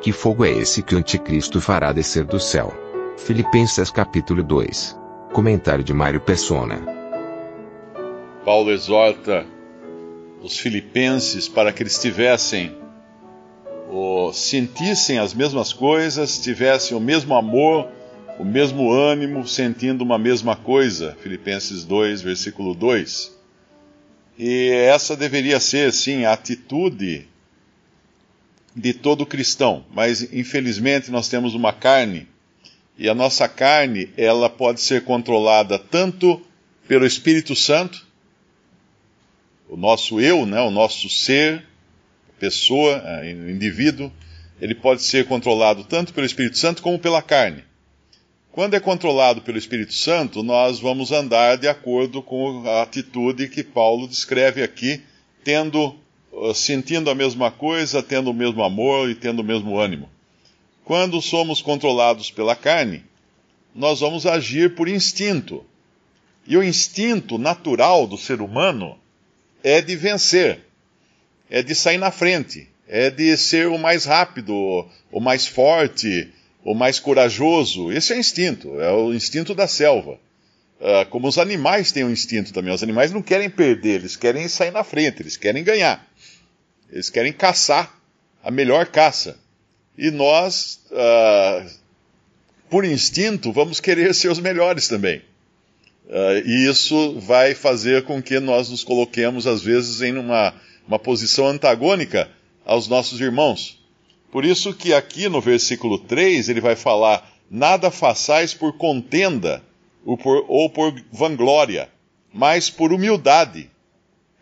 Que fogo é esse que o anticristo fará descer do céu? Filipenses capítulo 2. Comentário de Mário Persona. Paulo exorta os filipenses para que eles tivessem ou sentissem as mesmas coisas, tivessem o mesmo amor, o mesmo ânimo, sentindo uma mesma coisa. Filipenses 2, versículo 2. E essa deveria ser, sim, a atitude de todo cristão, mas infelizmente nós temos uma carne e a nossa carne ela pode ser controlada tanto pelo Espírito Santo, o nosso eu, né, o nosso ser, pessoa, é, indivíduo, ele pode ser controlado tanto pelo Espírito Santo como pela carne. Quando é controlado pelo Espírito Santo, nós vamos andar de acordo com a atitude que Paulo descreve aqui, tendo sentindo a mesma coisa, tendo o mesmo amor e tendo o mesmo ânimo. Quando somos controlados pela carne, nós vamos agir por instinto. E o instinto natural do ser humano é de vencer, é de sair na frente, é de ser o mais rápido, o mais forte, o mais corajoso. Esse é o instinto, é o instinto da selva. Uh, como os animais têm um instinto também. Os animais não querem perder, eles querem sair na frente, eles querem ganhar. Eles querem caçar a melhor caça. E nós, uh, por instinto, vamos querer ser os melhores também. Uh, e isso vai fazer com que nós nos coloquemos, às vezes, em uma, uma posição antagônica aos nossos irmãos. Por isso que aqui no versículo 3 ele vai falar: Nada façais por contenda ou por, ou por vanglória, mas por humildade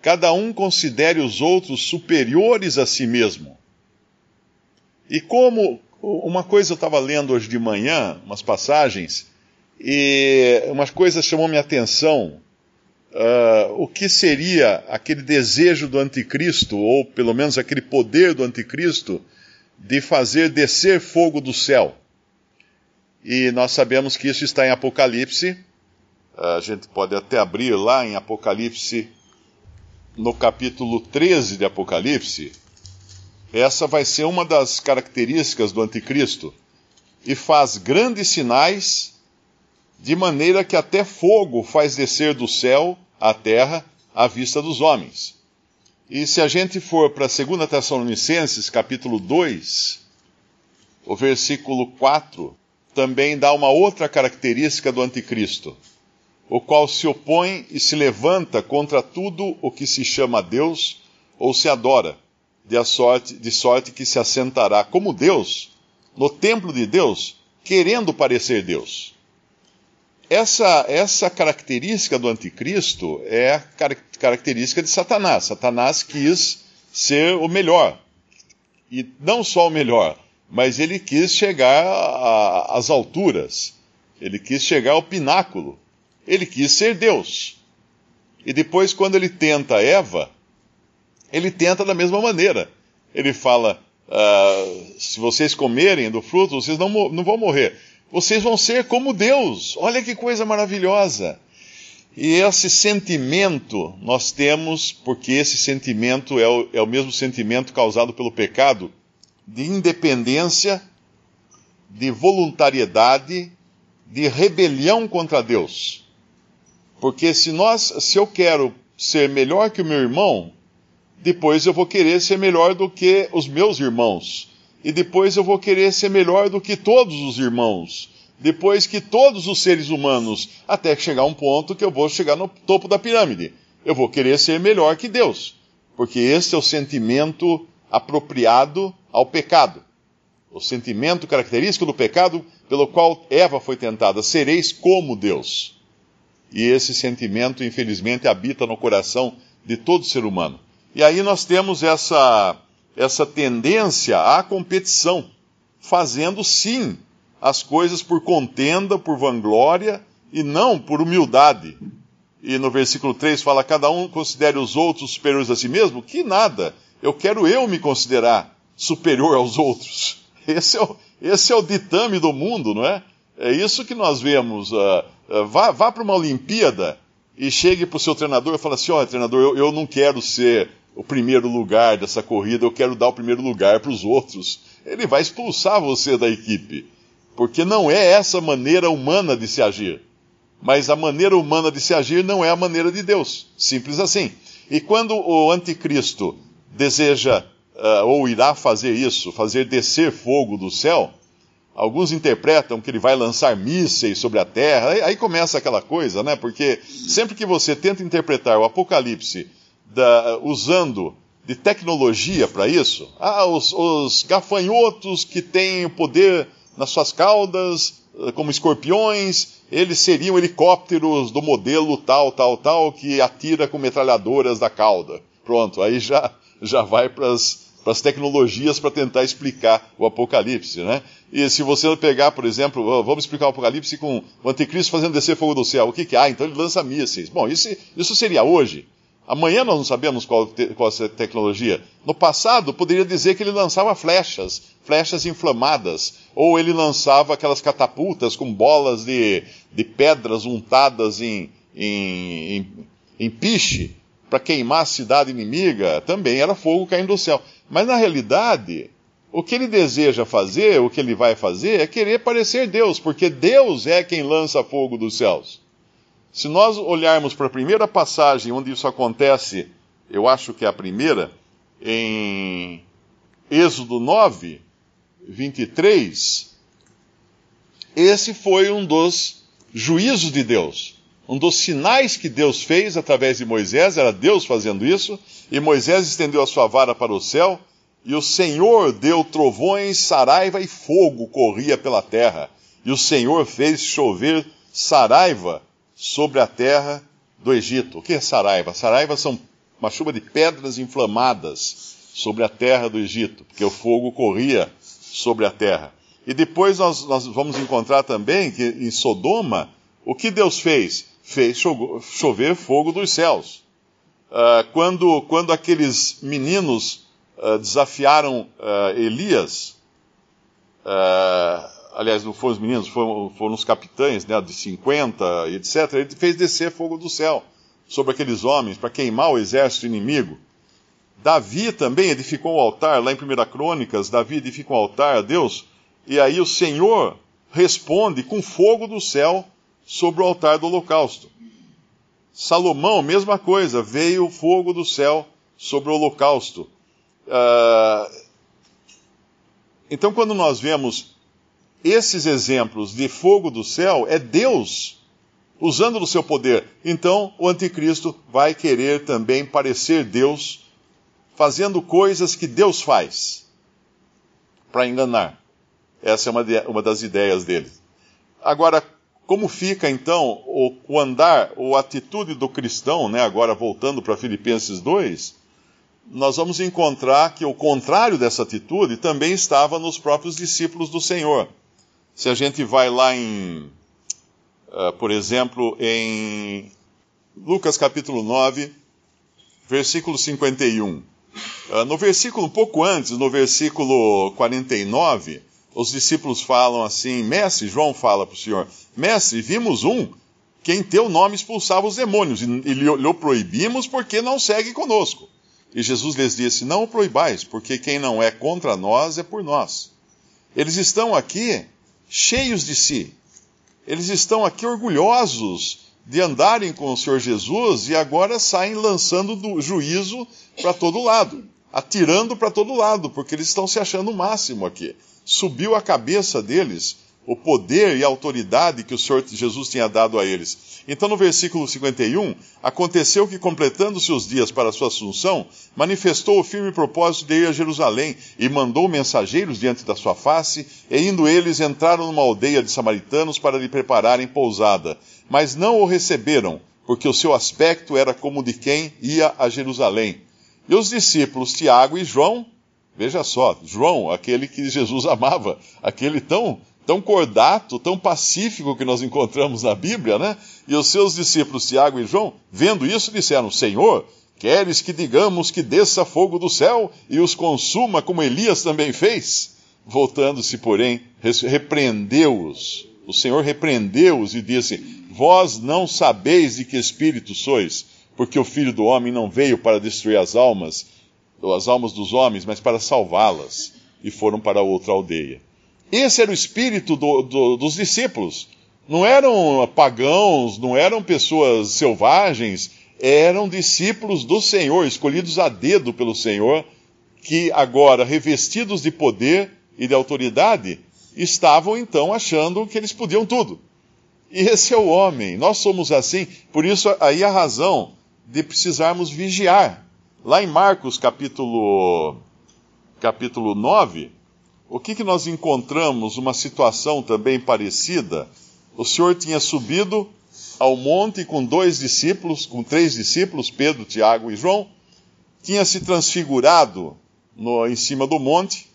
cada um considere os outros superiores a si mesmo. E como uma coisa eu estava lendo hoje de manhã, umas passagens, e umas coisas chamou minha atenção. Uh, o que seria aquele desejo do anticristo, ou pelo menos aquele poder do anticristo, de fazer descer fogo do céu? E nós sabemos que isso está em Apocalipse. A gente pode até abrir lá em Apocalipse no capítulo 13 de Apocalipse, essa vai ser uma das características do anticristo. E faz grandes sinais, de maneira que até fogo faz descer do céu à terra à vista dos homens. E se a gente for para 2 Tessalonicenses, capítulo 2, o versículo 4, também dá uma outra característica do anticristo o qual se opõe e se levanta contra tudo o que se chama Deus ou se adora, de, sorte, de sorte que se assentará como Deus no templo de Deus, querendo parecer Deus. Essa, essa característica do anticristo é a car característica de Satanás. Satanás quis ser o melhor. E não só o melhor, mas ele quis chegar às alturas. Ele quis chegar ao pináculo ele quis ser Deus. E depois, quando ele tenta Eva, ele tenta da mesma maneira. Ele fala: uh, se vocês comerem do fruto, vocês não, não vão morrer. Vocês vão ser como Deus. Olha que coisa maravilhosa. E esse sentimento nós temos, porque esse sentimento é o, é o mesmo sentimento causado pelo pecado, de independência, de voluntariedade, de rebelião contra Deus. Porque se nós, se eu quero ser melhor que o meu irmão, depois eu vou querer ser melhor do que os meus irmãos. E depois eu vou querer ser melhor do que todos os irmãos. Depois que todos os seres humanos, até chegar um ponto que eu vou chegar no topo da pirâmide. Eu vou querer ser melhor que Deus. Porque esse é o sentimento apropriado ao pecado. O sentimento característico do pecado pelo qual Eva foi tentada: sereis como Deus. E esse sentimento, infelizmente, habita no coração de todo ser humano. E aí nós temos essa, essa tendência à competição, fazendo sim as coisas por contenda, por vanglória e não por humildade. E no versículo 3 fala: cada um considere os outros superiores a si mesmo? Que nada, eu quero eu me considerar superior aos outros. Esse é o, esse é o ditame do mundo, não é? É isso que nós vemos. Uh, vá vá para uma Olimpíada e chegue para o seu treinador e fale assim: olha, treinador, eu, eu não quero ser o primeiro lugar dessa corrida, eu quero dar o primeiro lugar para os outros. Ele vai expulsar você da equipe. Porque não é essa maneira humana de se agir. Mas a maneira humana de se agir não é a maneira de Deus. Simples assim. E quando o anticristo deseja uh, ou irá fazer isso, fazer descer fogo do céu, alguns interpretam que ele vai lançar mísseis sobre a terra. Aí, começa aquela coisa, né? Porque sempre que você tenta interpretar o Apocalipse da, usando de tecnologia para isso, ah, os, os gafanhotos que têm o poder nas suas caudas, eh, como escorpiões, eles seriam helicópteros do modelo tal, tal, tal, que atira com metralhadoras da cauda. Pronto, aí já, já vai para as tecnologias para tentar explicar o Apocalipse, né? E se você pegar, por exemplo, vamos explicar o Apocalipse com o Anticristo fazendo descer fogo do céu, o que que há? Ah, então ele lança mísseis. Bom, isso, isso seria hoje. Amanhã nós não sabemos qual, qual a tecnologia. No passado, poderia dizer que ele lançava flechas, flechas inflamadas, ou ele lançava aquelas catapultas com bolas de, de pedras untadas em, em, em, em piche para queimar a cidade inimiga. Também era fogo caindo do céu. Mas na realidade, o que ele deseja fazer, o que ele vai fazer, é querer parecer Deus, porque Deus é quem lança fogo dos céus. Se nós olharmos para a primeira passagem onde isso acontece, eu acho que é a primeira, em Êxodo 9, 23, esse foi um dos juízos de Deus. Um dos sinais que Deus fez através de Moisés, era Deus fazendo isso, e Moisés estendeu a sua vara para o céu, e o Senhor deu trovões, saraiva e fogo corria pela terra. E o Senhor fez chover saraiva sobre a terra do Egito. O que é Saraiva? Saraiva são uma chuva de pedras inflamadas sobre a terra do Egito, porque o fogo corria sobre a terra. E depois nós, nós vamos encontrar também que em Sodoma, o que Deus fez? Fez chover fogo dos céus. Uh, quando, quando aqueles meninos uh, desafiaram uh, Elias, aliás, não foram os meninos, foram, foram os capitães, né, de 50, etc. Ele fez descer fogo do céu sobre aqueles homens para queimar o exército inimigo. Davi também edificou um altar, lá em 1 Crônicas, Davi edifica um altar a Deus, e aí o Senhor responde com fogo do céu sobre o altar do holocausto. Salomão, mesma coisa, veio o fogo do céu sobre o holocausto. Uh, então, quando nós vemos esses exemplos de fogo do céu é Deus usando do seu poder. Então o anticristo vai querer também parecer Deus, fazendo coisas que Deus faz para enganar. Essa é uma, de, uma das ideias dele. Agora, como fica então o, andar, ou atitude do cristão, né, agora voltando para Filipenses 2, nós vamos encontrar que o contrário dessa atitude também estava nos próprios discípulos do Senhor. Se a gente vai lá em, uh, por exemplo, em Lucas capítulo 9, versículo 51. Uh, ah, no versículo, um pouco antes, no versículo 49, os discípulos falam assim: Mestre, João fala para o Senhor, Mestre, vimos um que em teu nome expulsava os demônios, e lhe proibimos porque não segue conosco. E Jesus lhes disse: Não o proibais, porque quem não é contra nós é por nós. Eles estão aqui cheios de si. Eles estão aqui orgulhosos de andarem com o Senhor Jesus e agora saem lançando do juízo para todo lado, atirando para todo lado, porque eles estão se achando o máximo aqui. Subiu a cabeça deles o poder e a autoridade que o Senhor Jesus tinha dado a eles. Então, no versículo 51, aconteceu que, completando-se os dias para a sua assunção, manifestou o firme propósito de ir a Jerusalém e mandou mensageiros diante da sua face, e indo eles entraram numa aldeia de samaritanos para lhe prepararem pousada. Mas não o receberam, porque o seu aspecto era como de quem ia a Jerusalém. E os discípulos Tiago e João, veja só, João, aquele que Jesus amava, aquele tão, tão cordato, tão pacífico que nós encontramos na Bíblia, né? E os seus discípulos Tiago e João, vendo isso, disseram: Senhor, queres que digamos que desça fogo do céu e os consuma como Elias também fez? Voltando-se, porém, repreendeu-os. O Senhor repreendeu-os e disse: Vós não sabeis de que espírito sois, porque o Filho do Homem não veio para destruir as almas, as almas dos homens, mas para salvá-las. E foram para outra aldeia. Esse era o espírito do, do, dos discípulos. Não eram pagãos, não eram pessoas selvagens, eram discípulos do Senhor, escolhidos a dedo pelo Senhor, que agora, revestidos de poder, e de autoridade, estavam então achando que eles podiam tudo. E esse é o homem, nós somos assim, por isso aí a razão de precisarmos vigiar. Lá em Marcos capítulo, capítulo 9, o que, que nós encontramos? Uma situação também parecida. O Senhor tinha subido ao monte com dois discípulos, com três discípulos, Pedro, Tiago e João, tinha se transfigurado no, em cima do monte,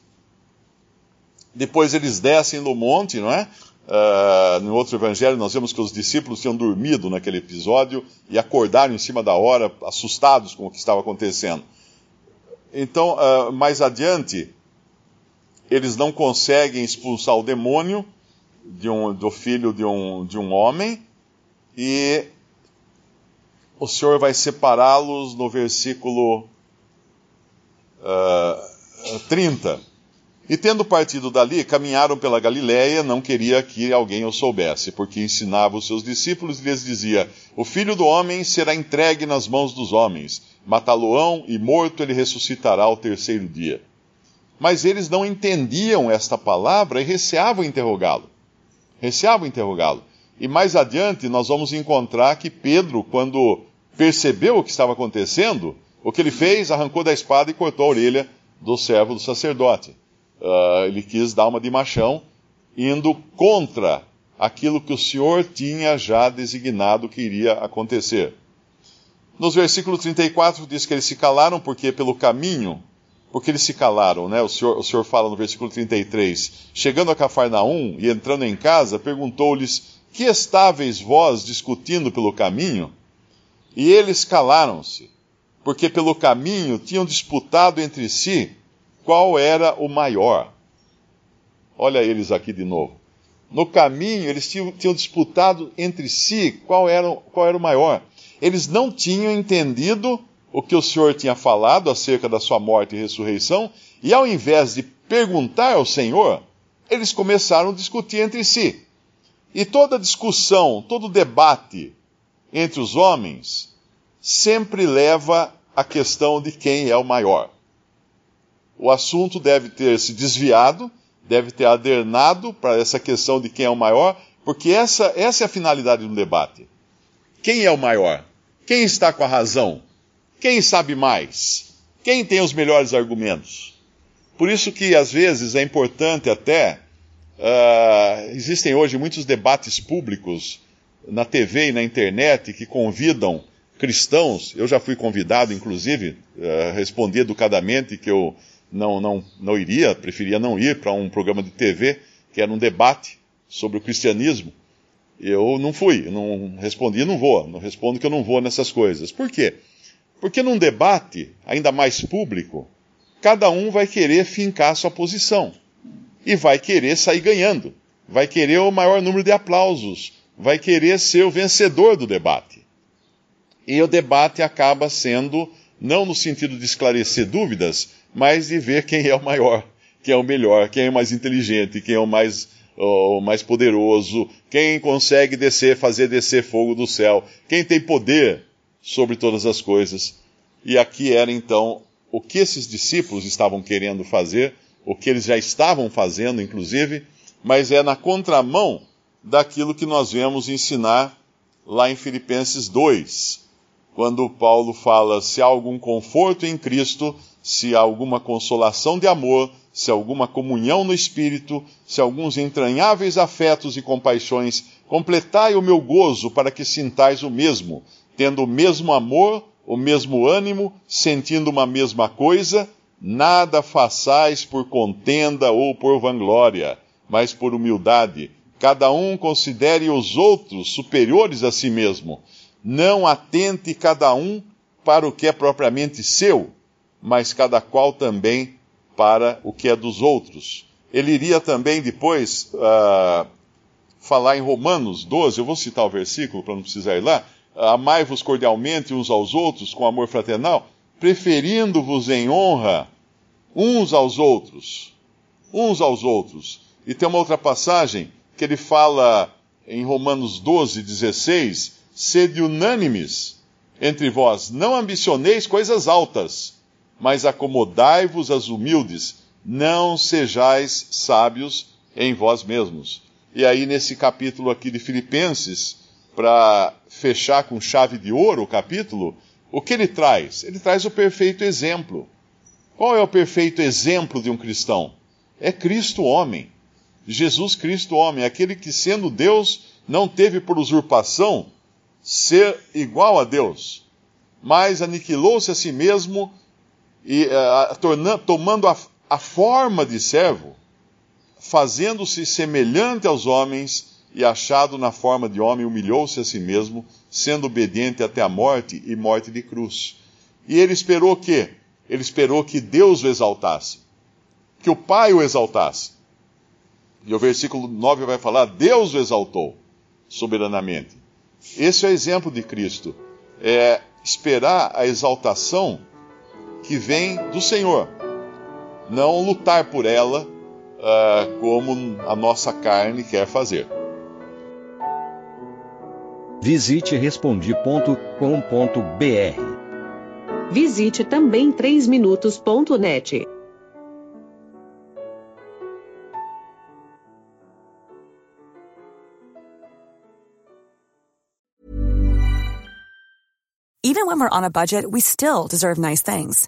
depois eles descem no monte, não é? Uh, no outro evangelho, nós vemos que os discípulos tinham dormido naquele episódio e acordaram em cima da hora, assustados com o que estava acontecendo. Então, uh, mais adiante, eles não conseguem expulsar o demônio de um, do filho de um, de um homem e o Senhor vai separá-los no versículo uh, 30. E tendo partido dali, caminharam pela Galiléia, não queria que alguém o soubesse, porque ensinava os seus discípulos e lhes dizia: O filho do homem será entregue nas mãos dos homens, matá-lo-ão e morto ele ressuscitará ao terceiro dia. Mas eles não entendiam esta palavra e receavam interrogá-lo. Receavam interrogá-lo. E mais adiante nós vamos encontrar que Pedro, quando percebeu o que estava acontecendo, o que ele fez? Arrancou da espada e cortou a orelha do servo do sacerdote uh, ele quis dar uma de machão, indo contra aquilo que o Senhor tinha já designado que iria acontecer. Nos versículos 34 diz que eles se calaram porque pelo caminho, porque eles se calaram, né? O Senhor, o Senhor fala no versículo 33, chegando a Cafarnaum e entrando em casa, perguntou-lhes: Que estáveis vós discutindo pelo caminho? E eles calaram-se, porque pelo caminho tinham disputado entre si qual era o maior. Olha eles aqui de novo. No caminho, eles tinham, tinham disputado entre si qual era, qual era o maior. Eles não tinham entendido o que o Senhor tinha falado acerca da sua morte e ressurreição, e ao invés de perguntar ao Senhor, eles começaram a discutir entre si. E toda discussão, todo debate entre os homens sempre leva à questão de quem é o maior o assunto deve ter se desviado, deve ter adernado para essa questão de quem é o maior, porque essa, essa é a finalidade do debate. Quem é o maior? Quem está com a razão? Quem sabe mais? Quem tem os melhores argumentos? Por isso que às vezes é importante até. Uh, existem hoje muitos debates públicos na TV e na internet que convidam cristãos. Eu já fui convidado, inclusive, uh, respondi educadamente que eu não, não, não iria, preferia não ir para um programa de TV que era um debate sobre o cristianismo. Eu não fui, não respondi, não vou, não respondo que eu não vou nessas coisas. Por quê? Porque num debate, ainda mais público, cada um vai querer fincar sua posição e vai querer sair ganhando, vai querer o maior número de aplausos, vai querer ser o vencedor do debate. E o debate acaba sendo, não no sentido de esclarecer dúvidas, mas de ver quem é o maior, quem é o melhor, quem é o mais inteligente, quem é o mais, o mais poderoso, quem consegue descer, fazer descer fogo do céu, quem tem poder sobre todas as coisas. E aqui era então o que esses discípulos estavam querendo fazer, o que eles já estavam fazendo, inclusive, mas é na contramão daquilo que nós vemos ensinar lá em Filipenses 2, quando Paulo fala: se há algum conforto em Cristo, se há alguma consolação de amor, se há alguma comunhão no Espírito, se há alguns entranháveis afetos e compaixões, completai o meu gozo para que sintais o mesmo, tendo o mesmo amor, o mesmo ânimo, sentindo uma mesma coisa, nada façais por contenda ou por vanglória, mas por humildade. Cada um considere os outros superiores a si mesmo. Não atente cada um para o que é propriamente seu, mas cada qual também para o que é dos outros. Ele iria também depois uh, falar em Romanos 12, eu vou citar o versículo para não precisar ir lá. Amai-vos cordialmente uns aos outros com amor fraternal, preferindo-vos em honra uns aos outros. Uns aos outros. E tem uma outra passagem que ele fala em Romanos 12, 16: sede unânimes entre vós, não ambicioneis coisas altas, mas acomodai-vos às humildes, não sejais sábios em vós mesmos. E aí, nesse capítulo aqui de Filipenses, para fechar com chave de ouro o capítulo, o que ele traz? Ele traz o perfeito exemplo. Qual é o perfeito exemplo de um cristão? É Cristo homem. Jesus Cristo homem, aquele que sendo Deus não teve por usurpação ser igual a Deus, mas aniquilou-se a si mesmo e uh, tomando a, a forma de servo, fazendo-se semelhante aos homens e achado na forma de homem, humilhou-se a si mesmo, sendo obediente até a morte e morte de cruz. E ele esperou o quê? Ele esperou que Deus o exaltasse, que o Pai o exaltasse. E o versículo 9 vai falar: Deus o exaltou soberanamente. Esse é o exemplo de Cristo. É esperar a exaltação que vem do Senhor, não lutar por ela uh, como a nossa carne quer fazer. Visite respondi.com.br. Visite também 3minutos.net. Even when we're on a budget, we still deserve nice things.